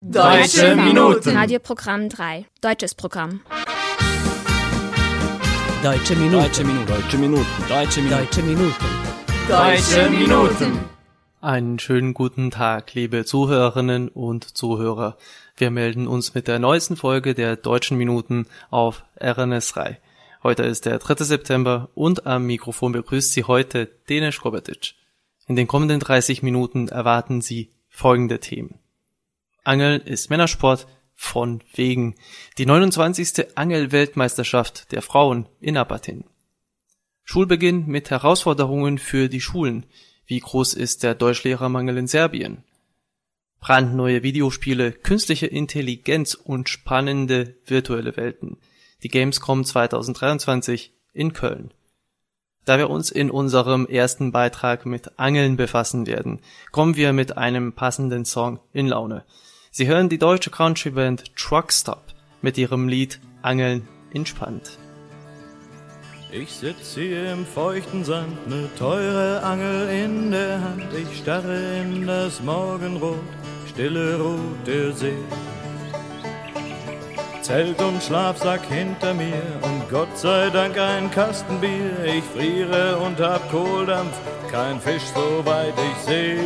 Deutsche Minuten. Radioprogramm 3. Deutsches Programm. Deutsche Minuten. Deutsche Minuten. Deutsche Minuten. Deutsche Minuten. Deutsche Minuten. Deutsche Minuten. Einen schönen guten Tag, liebe Zuhörerinnen und Zuhörer. Wir melden uns mit der neuesten Folge der Deutschen Minuten auf RNS 3. Heute ist der 3. September und am Mikrofon begrüßt Sie heute Denis Kobetic. In den kommenden 30 Minuten erwarten Sie folgende Themen. Angeln ist Männersport von wegen. Die 29. Angelweltmeisterschaft der Frauen in Apatin. Schulbeginn mit Herausforderungen für die Schulen. Wie groß ist der Deutschlehrermangel in Serbien? Brandneue Videospiele, künstliche Intelligenz und spannende virtuelle Welten. Die Gamescom 2023 in Köln. Da wir uns in unserem ersten Beitrag mit Angeln befassen werden, kommen wir mit einem passenden Song in Laune. Sie hören die deutsche Country-Band Truckstop mit ihrem Lied Angeln entspannt. Ich sitz hier im feuchten Sand, ne teure Angel in der Hand. Ich starre in das Morgenrot, stille Ruht der See. Zelt und Schlafsack hinter mir und Gott sei Dank ein Kasten Bier. Ich friere und hab Kohldampf, kein Fisch soweit ich seh.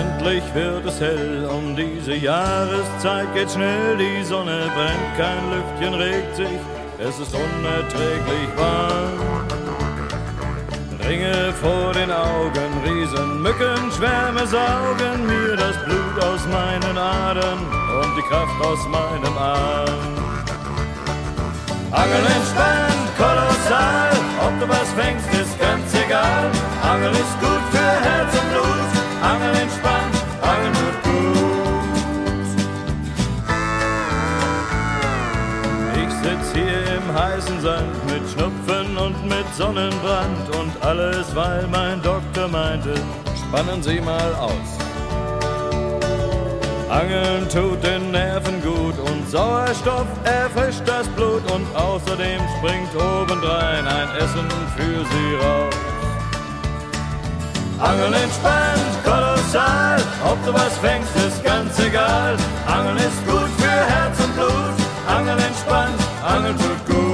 Endlich wird es hell, um diese Jahreszeit geht schnell, die Sonne brennt, kein Lüftchen regt sich, es ist unerträglich warm. Ringe vor den Augen, Riesenmücken, Schwärme saugen mir das Blut aus meinen Adern und die Kraft aus meinem Arm. Angel entspannt, kolossal, Sonnenbrand und alles, weil mein Doktor meinte, spannen Sie mal aus. Angeln tut den Nerven gut und Sauerstoff erfrischt das Blut und außerdem springt obendrein ein Essen für Sie raus. Angeln entspannt, kolossal, ob du was fängst, ist ganz egal. Angeln ist gut für Herz und Blut, Angeln entspannt, Angeln tut gut.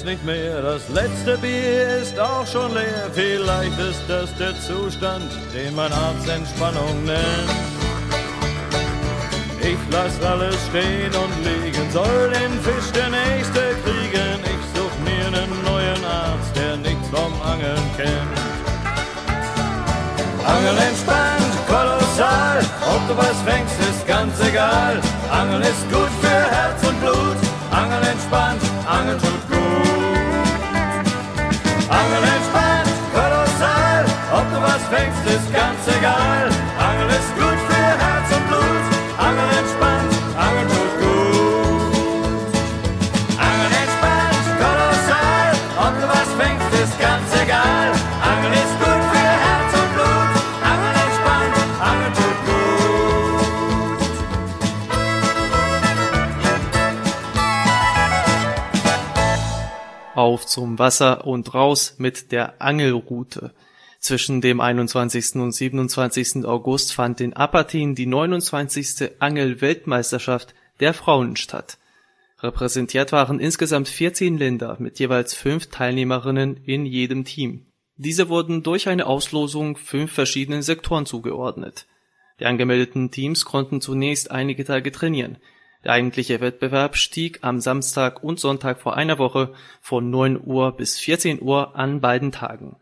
Längst nicht mehr, das letzte Bier ist auch schon leer. Vielleicht ist das der Zustand, den mein Arzt Entspannung nennt. Ich lass alles stehen und liegen, soll den Fisch der Nächste kriegen. Ich such mir einen neuen Arzt, der nichts vom Angeln kennt. Angeln entspannt, kolossal, ob du was fängst, ist ganz egal. Angeln ist gut für Herz und Blut, Angeln entspannt, Angeln tut gut. Angeln entspannt, kolossal, ob du was fängst, ist ganz egal. Zum Wasser und raus mit der Angelroute. Zwischen dem 21. und 27. August fand in Apatin die 29. Angelweltmeisterschaft der Frauen statt. Repräsentiert waren insgesamt 14 Länder mit jeweils fünf Teilnehmerinnen in jedem Team. Diese wurden durch eine Auslosung fünf verschiedenen Sektoren zugeordnet. Die angemeldeten Teams konnten zunächst einige Tage trainieren. Der eigentliche Wettbewerb stieg am Samstag und Sonntag vor einer Woche von 9 Uhr bis 14 Uhr an beiden Tagen.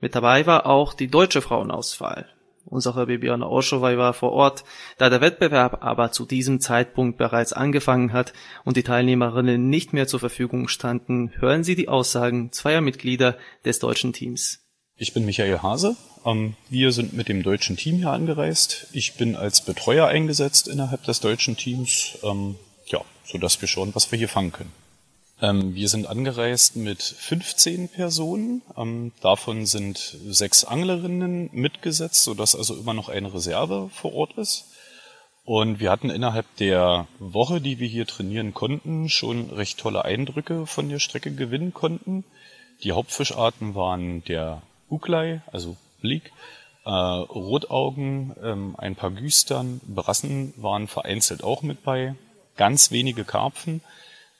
Mit dabei war auch die deutsche Frauenauswahl. Unsere Bibiana Oschowai war vor Ort, da der Wettbewerb aber zu diesem Zeitpunkt bereits angefangen hat und die Teilnehmerinnen nicht mehr zur Verfügung standen, hören Sie die Aussagen zweier Mitglieder des deutschen Teams. Ich bin Michael Hase. Ähm, wir sind mit dem deutschen Team hier angereist. Ich bin als Betreuer eingesetzt innerhalb des deutschen Teams, ähm, ja, sodass wir schauen, was wir hier fangen können. Ähm, wir sind angereist mit 15 Personen. davon sind sechs Anglerinnen mitgesetzt, sodass also immer noch eine Reserve vor Ort ist. Und wir hatten innerhalb der Woche, die wir hier trainieren konnten, schon recht tolle Eindrücke von der Strecke gewinnen konnten. Die Hauptfischarten waren der Uklei, also Bleak, äh, Rotaugen, ähm, ein paar Güstern, Brassen waren vereinzelt auch mit bei, ganz wenige Karpfen.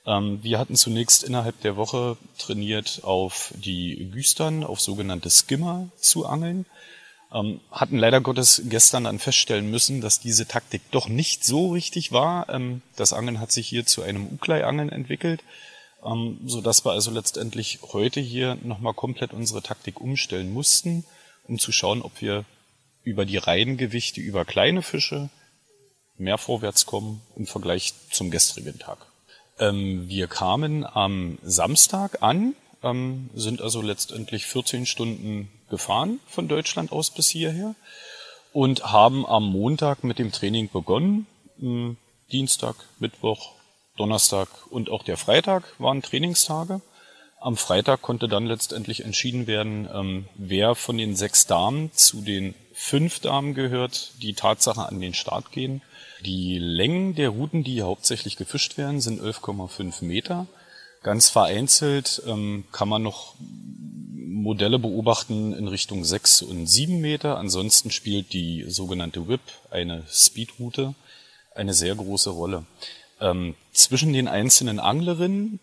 Ähm, wir hatten zunächst innerhalb der Woche trainiert auf die Güstern, auf sogenannte Skimmer zu angeln. Ähm, hatten leider Gottes gestern dann feststellen müssen, dass diese Taktik doch nicht so richtig war. Ähm, das Angeln hat sich hier zu einem Uklei-Angeln entwickelt ähm, so dass wir also letztendlich heute hier nochmal komplett unsere Taktik umstellen mussten, um zu schauen, ob wir über die Reihengewichte, über kleine Fische mehr vorwärts kommen im Vergleich zum gestrigen Tag. Ähm, wir kamen am Samstag an, ähm, sind also letztendlich 14 Stunden gefahren von Deutschland aus bis hierher und haben am Montag mit dem Training begonnen. Dienstag, Mittwoch, Donnerstag und auch der Freitag waren Trainingstage. Am Freitag konnte dann letztendlich entschieden werden, ähm, wer von den sechs Damen zu den fünf Damen gehört, die Tatsache an den Start gehen. Die Längen der Routen, die hauptsächlich gefischt werden, sind 11,5 Meter. Ganz vereinzelt ähm, kann man noch Modelle beobachten in Richtung 6 und 7 Meter. Ansonsten spielt die sogenannte Whip, eine Speedroute, eine sehr große Rolle. Ähm, zwischen den einzelnen Anglerinnen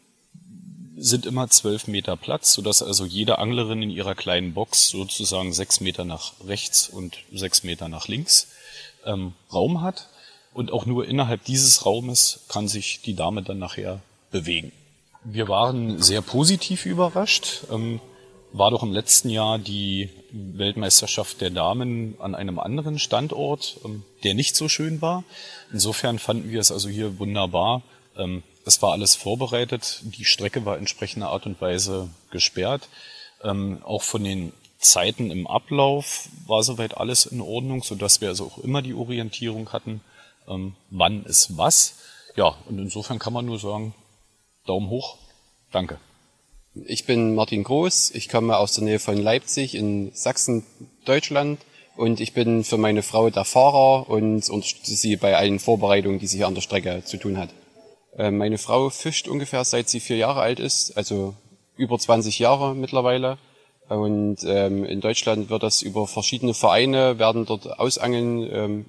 sind immer zwölf Meter Platz, sodass also jede Anglerin in ihrer kleinen Box sozusagen sechs Meter nach rechts und sechs Meter nach links ähm, Raum hat. Und auch nur innerhalb dieses Raumes kann sich die Dame dann nachher bewegen. Wir waren sehr positiv überrascht. Ähm, war doch im letzten Jahr die Weltmeisterschaft der Damen an einem anderen Standort, ähm, der nicht so schön war. Insofern fanden wir es also hier wunderbar. Ähm, es war alles vorbereitet. Die Strecke war entsprechender Art und Weise gesperrt. Ähm, auch von den Zeiten im Ablauf war soweit alles in Ordnung, so dass wir also auch immer die Orientierung hatten, wann ist was. Ja, und insofern kann man nur sagen, Daumen hoch, danke. Ich bin Martin Groß, ich komme aus der Nähe von Leipzig in Sachsen, Deutschland und ich bin für meine Frau der Fahrer und unterstütze sie bei allen Vorbereitungen, die sie hier an der Strecke zu tun hat. Ähm, meine Frau fischt ungefähr seit sie vier Jahre alt ist, also über 20 Jahre mittlerweile. Und ähm, in Deutschland wird das über verschiedene Vereine, werden dort Ausangeln, ähm,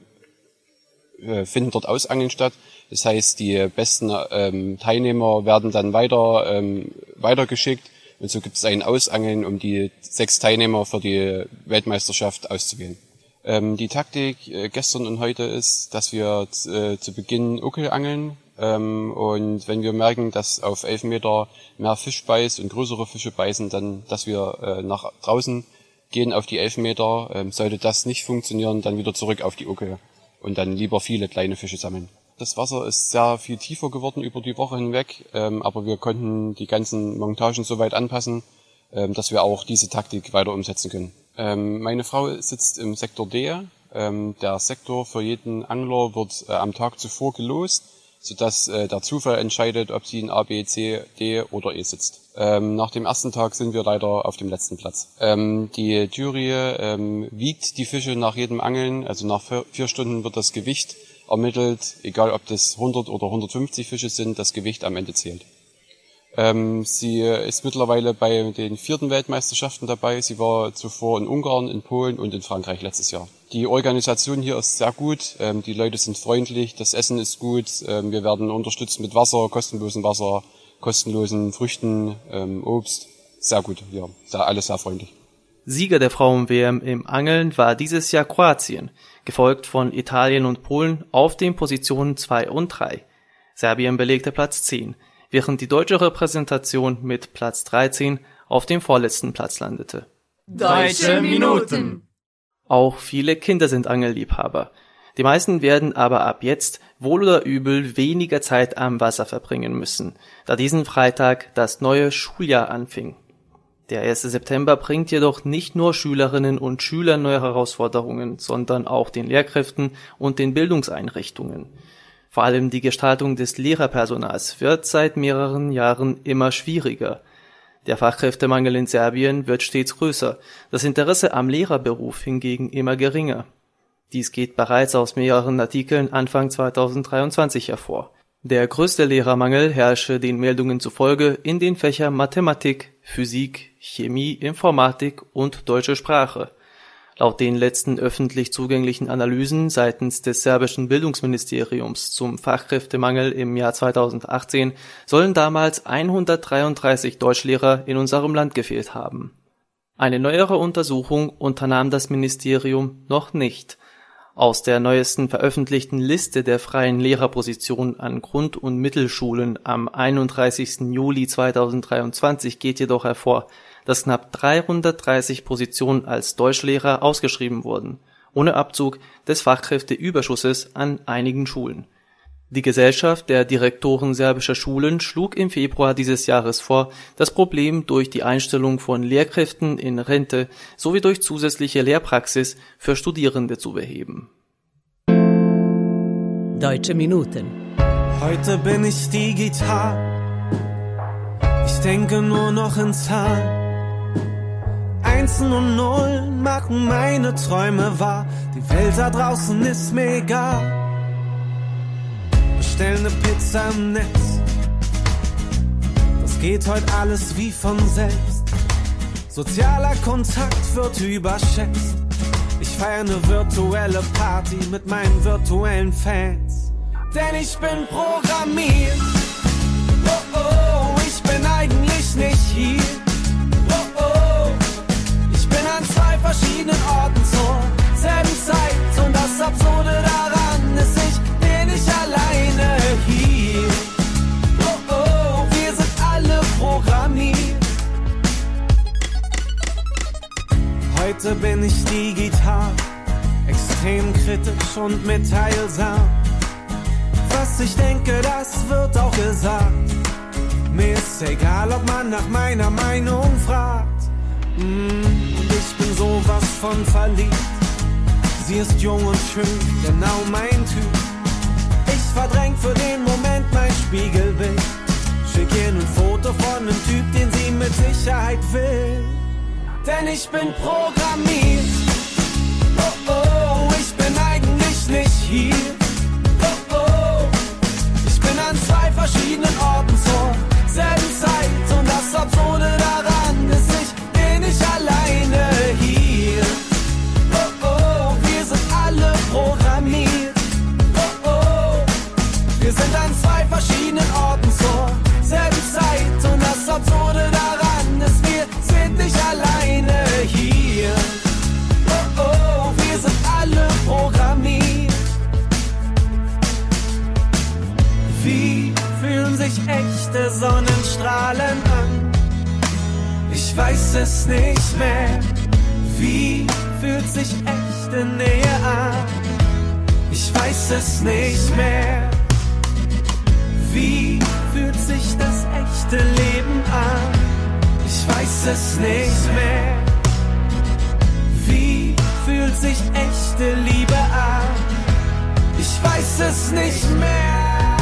äh, finden dort Ausangeln statt. Das heißt, die besten ähm, Teilnehmer werden dann weiter ähm, weitergeschickt und so gibt es ein Ausangeln, um die sechs Teilnehmer für die Weltmeisterschaft auszuwählen. Ähm, die Taktik äh, gestern und heute ist, dass wir äh, zu Beginn Uckel angeln ähm, und wenn wir merken, dass auf elf Meter mehr Fisch beißt und größere Fische beißen, dann, dass wir äh, nach draußen gehen auf die elf Meter. Ähm, sollte das nicht funktionieren, dann wieder zurück auf die Uckel und dann lieber viele kleine Fische sammeln. Das Wasser ist sehr viel tiefer geworden über die Woche hinweg, ähm, aber wir konnten die ganzen Montagen so weit anpassen, ähm, dass wir auch diese Taktik weiter umsetzen können. Ähm, meine Frau sitzt im Sektor D. Ähm, der Sektor für jeden Angler wird äh, am Tag zuvor gelost, sodass äh, der Zufall entscheidet, ob sie in A, B, C, D oder E sitzt. Ähm, nach dem ersten Tag sind wir leider auf dem letzten Platz. Ähm, die Jury wiegt die Fische nach jedem Angeln, also nach vier Stunden wird das Gewicht ermittelt, egal ob das 100 oder 150 Fische sind, das Gewicht am Ende zählt. Ähm, sie ist mittlerweile bei den vierten Weltmeisterschaften dabei. Sie war zuvor in Ungarn, in Polen und in Frankreich letztes Jahr. Die Organisation hier ist sehr gut. Ähm, die Leute sind freundlich, das Essen ist gut. Ähm, wir werden unterstützt mit Wasser, kostenlosem Wasser, kostenlosen Früchten, ähm, Obst. Sehr gut hier. Sehr, alles sehr freundlich. Sieger der Frauen-WM im Angeln war dieses Jahr Kroatien, gefolgt von Italien und Polen auf den Positionen 2 und 3. Serbien belegte Platz 10, während die deutsche Repräsentation mit Platz 13 auf dem vorletzten Platz landete. Deutsche Minuten. Auch viele Kinder sind Angelliebhaber. Die meisten werden aber ab jetzt wohl oder übel weniger Zeit am Wasser verbringen müssen, da diesen Freitag das neue Schuljahr anfing. Der 1. September bringt jedoch nicht nur Schülerinnen und Schülern neue Herausforderungen, sondern auch den Lehrkräften und den Bildungseinrichtungen. Vor allem die Gestaltung des Lehrerpersonals wird seit mehreren Jahren immer schwieriger. Der Fachkräftemangel in Serbien wird stets größer, das Interesse am Lehrerberuf hingegen immer geringer. Dies geht bereits aus mehreren Artikeln Anfang 2023 hervor. Der größte Lehrermangel herrsche den Meldungen zufolge in den Fächern Mathematik, Physik, Chemie, Informatik und Deutsche Sprache. Laut den letzten öffentlich zugänglichen Analysen seitens des serbischen Bildungsministeriums zum Fachkräftemangel im Jahr 2018 sollen damals 133 Deutschlehrer in unserem Land gefehlt haben. Eine neuere Untersuchung unternahm das Ministerium noch nicht aus der neuesten veröffentlichten Liste der freien Lehrerpositionen an Grund und Mittelschulen am 31. Juli 2023 geht jedoch hervor, dass knapp 330 Positionen als Deutschlehrer ausgeschrieben wurden, ohne Abzug des Fachkräfteüberschusses an einigen Schulen. Die Gesellschaft der Direktoren serbischer Schulen schlug im Februar dieses Jahres vor, das Problem durch die Einstellung von Lehrkräften in Rente sowie durch zusätzliche Lehrpraxis für Studierende zu beheben. Deutsche Minuten. Heute bin ich digital. Ich denke nur noch in Zahlen. Einsen und Nullen machen meine Träume wahr. Die Welt da draußen ist mir egal. Bestell ne Pizza im Netz. Das geht heute alles wie von selbst. Sozialer Kontakt wird überschätzt. Ich feiere ne virtuelle Party mit meinen virtuellen Fans. Denn ich bin programmiert. Oh oh, ich bin eigentlich nicht hier. Oh oh, ich bin an zwei verschiedenen Orten zur selben Zeit. Und das Absurde daran Heute bin ich digital, extrem kritisch und mitteilsam. Was ich denke, das wird auch gesagt. Mir ist egal, ob man nach meiner Meinung fragt. Mm, ich bin sowas von verliebt. Sie ist jung und schön, genau mein Typ. Ich verdräng für den Moment mein Spiegelbild. Schick ihr ein Foto von einem Typ, den sie mit Sicherheit will. Denn ich bin programmiert. Oh oh, ich bin eigentlich nicht hier. Oh oh, ich bin an zwei verschiedenen Orten zur selben Zeit. Und das Absurde daran weiß es nicht mehr. Wie fühlt sich echte Nähe an? Ich weiß es nicht mehr. Wie fühlt sich das echte Leben an? Ich weiß es nicht mehr. Wie fühlt sich echte Liebe an? Ich weiß es nicht mehr.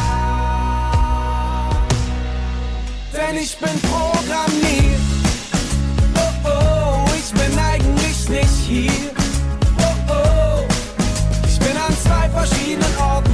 Denn ich bin programmiert. Hier. Oh oh, ich bin an zwei verschiedenen Orten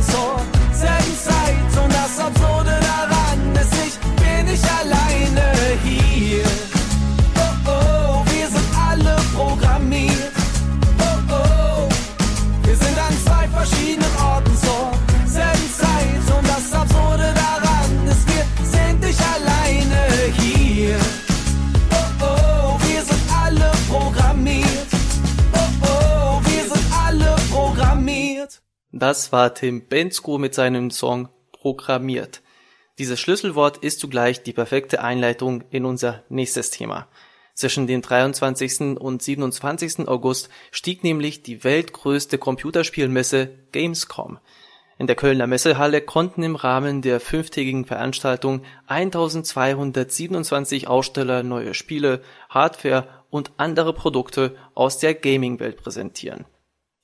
Das war Tim Bensko mit seinem Song Programmiert. Dieses Schlüsselwort ist zugleich die perfekte Einleitung in unser nächstes Thema. Zwischen dem 23. und 27. August stieg nämlich die weltgrößte Computerspielmesse Gamescom. In der Kölner Messehalle konnten im Rahmen der fünftägigen Veranstaltung 1227 Aussteller neue Spiele, Hardware und andere Produkte aus der Gaming-Welt präsentieren.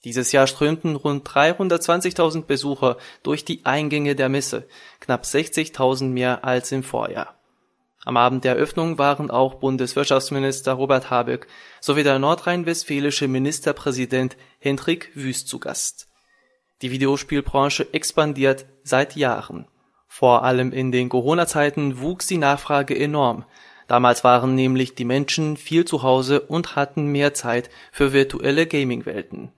Dieses Jahr strömten rund 320.000 Besucher durch die Eingänge der Messe, knapp 60.000 mehr als im Vorjahr. Am Abend der Eröffnung waren auch Bundeswirtschaftsminister Robert Habeck sowie der nordrhein-westfälische Ministerpräsident Hendrik Wüst zu Gast. Die Videospielbranche expandiert seit Jahren. Vor allem in den Corona-Zeiten wuchs die Nachfrage enorm. Damals waren nämlich die Menschen viel zu Hause und hatten mehr Zeit für virtuelle Gaming-Welten.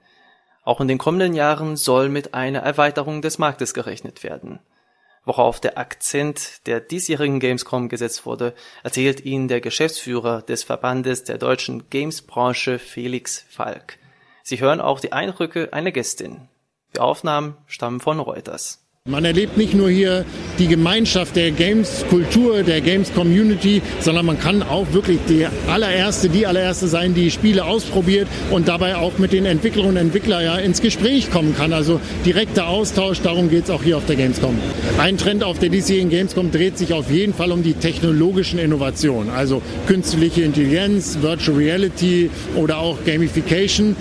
Auch in den kommenden Jahren soll mit einer Erweiterung des Marktes gerechnet werden. Worauf der Akzent der diesjährigen Gamescom gesetzt wurde, erzählt Ihnen der Geschäftsführer des Verbandes der deutschen Games-Branche Felix Falk. Sie hören auch die Eindrücke einer Gästin. Die Aufnahmen stammen von Reuters. Man erlebt nicht nur hier die Gemeinschaft der Games-Kultur, der Games-Community, sondern man kann auch wirklich die allererste, die allererste sein, die Spiele ausprobiert und dabei auch mit den Entwicklerinnen und Entwicklern ja ins Gespräch kommen kann. Also direkter Austausch, darum geht es auch hier auf der Gamescom. Ein Trend auf der diesjährigen Gamescom dreht sich auf jeden Fall um die technologischen Innovationen, also künstliche Intelligenz, Virtual Reality oder auch Gamification.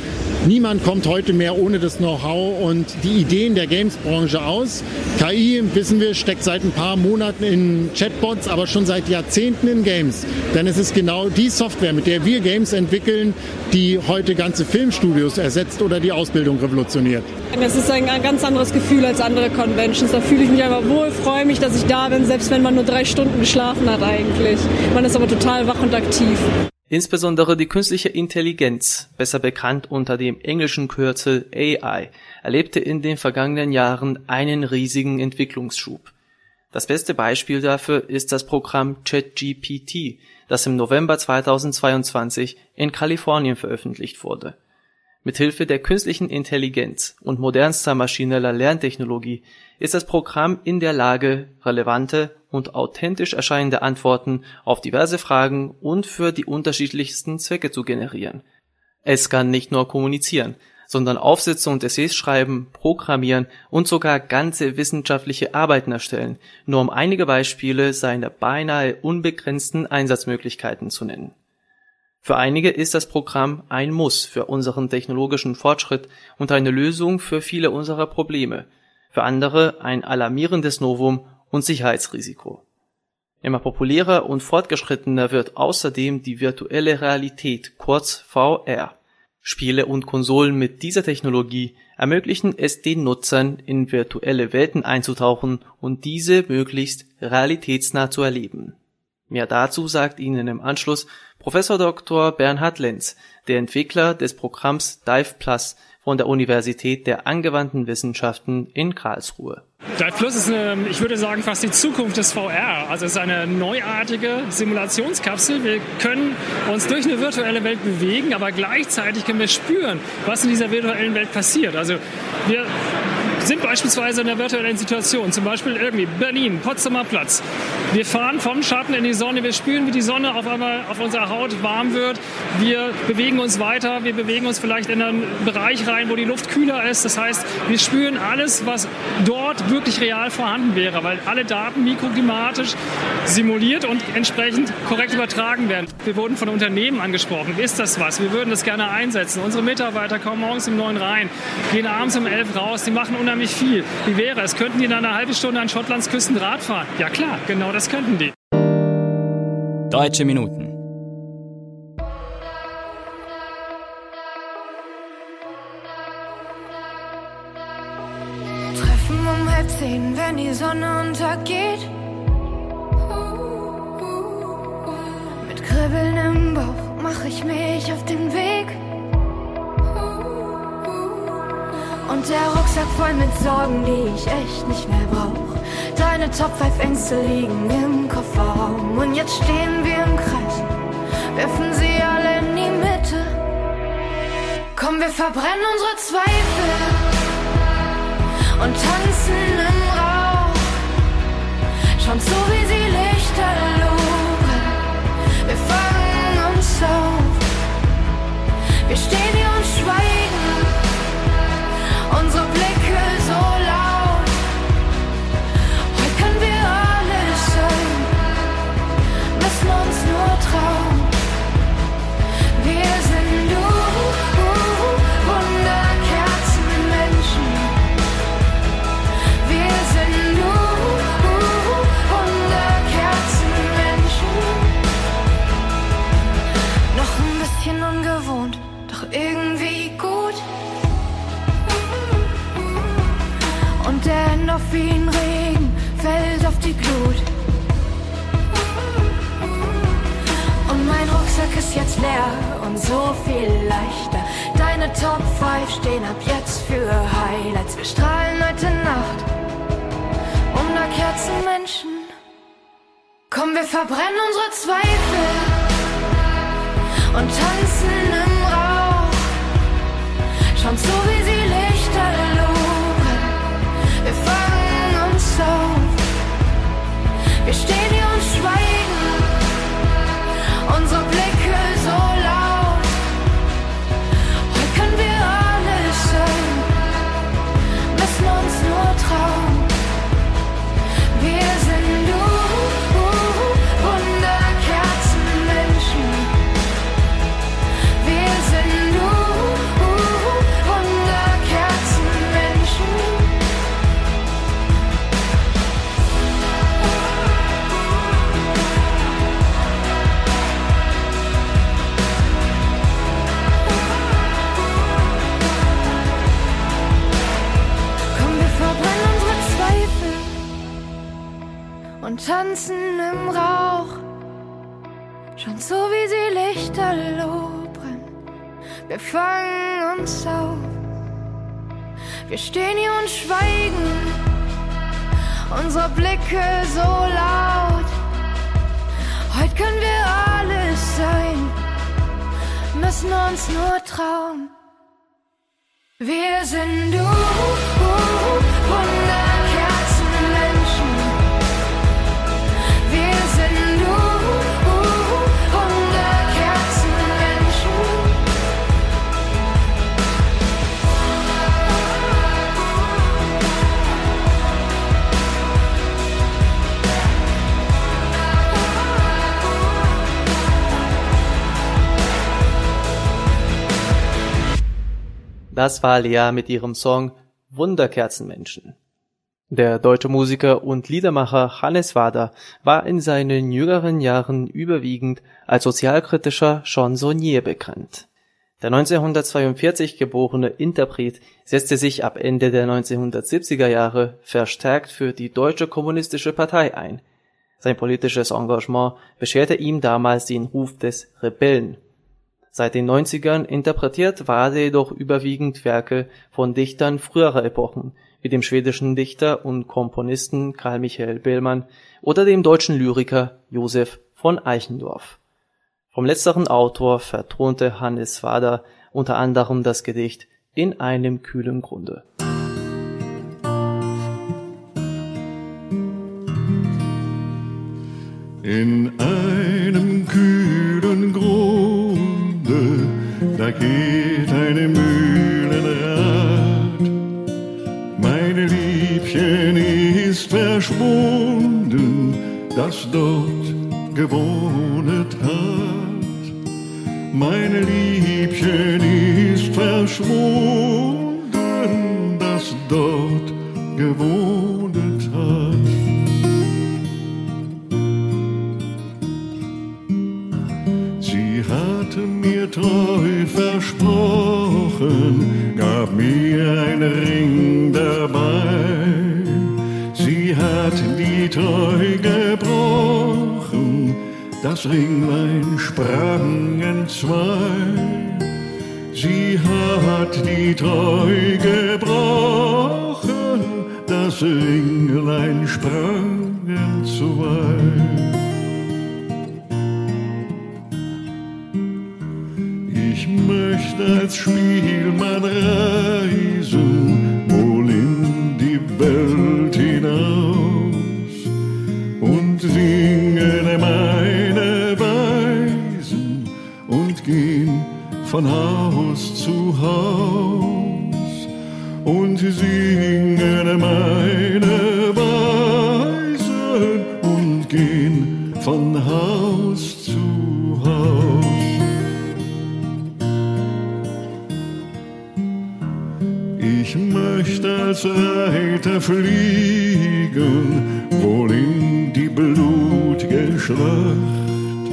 Niemand kommt heute mehr ohne das Know-how und die Ideen der Games-Branche aus. KI, wissen wir, steckt seit ein paar Monaten in Chatbots, aber schon seit Jahrzehnten in Games. Denn es ist genau die Software, mit der wir Games entwickeln, die heute ganze Filmstudios ersetzt oder die Ausbildung revolutioniert. Es ist ein ganz anderes Gefühl als andere Conventions. Da fühle ich mich einfach wohl, freue mich, dass ich da bin, selbst wenn man nur drei Stunden geschlafen hat eigentlich. Man ist aber total wach und aktiv. Insbesondere die künstliche Intelligenz, besser bekannt unter dem englischen Kürzel AI, erlebte in den vergangenen Jahren einen riesigen Entwicklungsschub. Das beste Beispiel dafür ist das Programm ChatGPT, das im November 2022 in Kalifornien veröffentlicht wurde. Mithilfe der künstlichen Intelligenz und modernster maschineller Lerntechnologie ist das Programm in der Lage, relevante und authentisch erscheinende Antworten auf diverse Fragen und für die unterschiedlichsten Zwecke zu generieren. Es kann nicht nur kommunizieren, sondern Aufsätze und Essays schreiben, programmieren und sogar ganze wissenschaftliche Arbeiten erstellen, nur um einige Beispiele seiner beinahe unbegrenzten Einsatzmöglichkeiten zu nennen. Für einige ist das Programm ein Muss für unseren technologischen Fortschritt und eine Lösung für viele unserer Probleme, für andere ein alarmierendes Novum und Sicherheitsrisiko. Immer populärer und fortgeschrittener wird außerdem die virtuelle Realität, kurz VR. Spiele und Konsolen mit dieser Technologie ermöglichen es den Nutzern, in virtuelle Welten einzutauchen und diese möglichst realitätsnah zu erleben. Mehr dazu sagt Ihnen im Anschluss Professor Dr. Bernhard Lenz, der Entwickler des Programms Dive Plus von der Universität der angewandten Wissenschaften in Karlsruhe. Dive Plus ist, eine, ich würde sagen, fast die Zukunft des VR. Also es ist eine neuartige Simulationskapsel. Wir können uns durch eine virtuelle Welt bewegen, aber gleichzeitig können wir spüren, was in dieser virtuellen Welt passiert. Also wir sind beispielsweise in einer virtuellen Situation, zum Beispiel irgendwie Berlin, Potsdamer Platz. Wir fahren vom Schatten in die Sonne, wir spüren, wie die Sonne auf einmal auf unserer Haut warm wird. Wir bewegen uns weiter, wir bewegen uns vielleicht in einen Bereich rein, wo die Luft kühler ist. Das heißt, wir spüren alles, was dort wirklich real vorhanden wäre, weil alle Daten mikroklimatisch simuliert und entsprechend korrekt übertragen werden. Wir wurden von Unternehmen angesprochen. Ist das was? Wir würden das gerne einsetzen. Unsere Mitarbeiter kommen morgens um neun rein, gehen abends um elf raus, die machen unheimlich viel. Wie wäre es? Könnten die in einer halben Stunde an Schottlands Küsten Rad fahren? Ja klar, genau das könnten die. Deutsche Minuten. Treffen um halb zehn, wenn die Sonne untergeht. Mit Kribbeln im Bauch mach ich mich auf den Weg. Und der Rucksack voll mit Sorgen, die ich echt nicht mehr brauch. Deine Top 5 Ängste liegen im Kofferraum. Und jetzt stehen wir im Kreis, werfen sie alle in die Mitte. Komm, wir verbrennen unsere Zweifel und tanzen im Rauch. Schauen zu, wie sie Lichter luren. Wir fangen uns auf. Wir stehen hier und schweigen. Schauen zu, Schon so wie sie Lichterloh brennen. Wir fangen uns auf. Wir stehen hier und schweigen. Unsere Blicke so laut. Heute können wir alles sein. Müssen uns nur trauen. Wir sind du, Das war Lea mit ihrem Song Wunderkerzenmenschen. Der deutsche Musiker und Liedermacher Hannes Wader war in seinen jüngeren Jahren überwiegend als sozialkritischer Chansonnier bekannt. Der 1942 geborene Interpret setzte sich ab Ende der 1970er Jahre verstärkt für die Deutsche Kommunistische Partei ein. Sein politisches Engagement bescherte ihm damals den Ruf des Rebellen. Seit den 90ern interpretiert Wade jedoch überwiegend Werke von Dichtern früherer Epochen, wie dem schwedischen Dichter und Komponisten Carl Michael Bellmann oder dem deutschen Lyriker Josef von Eichendorff. Vom letzteren Autor vertonte Hannes Wader unter anderem das Gedicht In einem kühlen Grunde. In einem geht eine Mühlenrad. Meine Liebchen ist verschwunden, das dort gewohnet hat. Meine Liebchen ist verschwunden, das dort einen Ring dabei. Sie hat die Treu gebrochen, das Ringlein sprang entzwei. Sie hat die Treu gebrochen, das Ringlein sprang entzwei. Als Spielmann reisen, wohl in die Welt hinaus und singen meine Weisen und gehen von Haus zu Haus und singen meine Weisen und gehen von Haus als Reiter fliegen, wohl in die blutige Schlacht,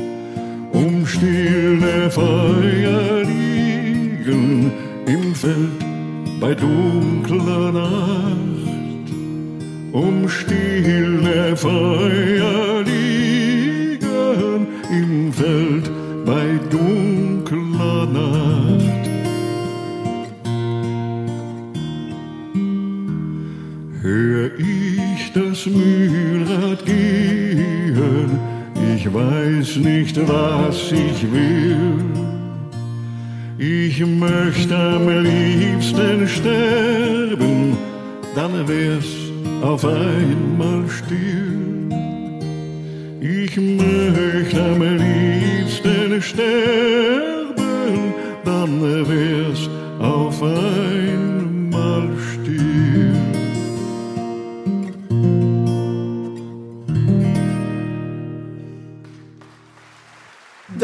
um stille Feuer liegen im Feld bei dunkler Nacht, um stille Feuer liegen im Feld bei dunkler Nacht. Ich weiß nicht, was ich will. Ich möchte am liebsten sterben, dann wär's auf einmal still. Ich möchte am liebsten sterben, dann wär's auf einmal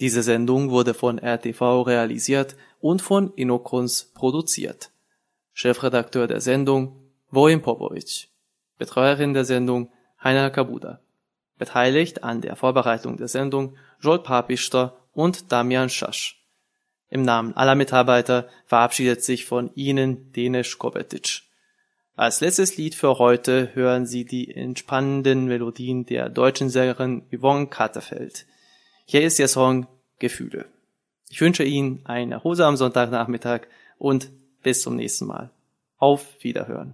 Diese Sendung wurde von RTV realisiert und von Inokruns produziert. Chefredakteur der Sendung Vojin Popovic. Betreuerin der Sendung Heiner Kabuda. Beteiligt an der Vorbereitung der Sendung Joel Papister und Damian Schasch. Im Namen aller Mitarbeiter verabschiedet sich von Ihnen Denis Kobetic. Als letztes Lied für heute hören Sie die entspannenden Melodien der deutschen Sängerin Yvonne Katterfeld. Hier ist Ihr Song Gefühle. Ich wünsche Ihnen einen erholsamen Sonntagnachmittag und bis zum nächsten Mal. Auf Wiederhören.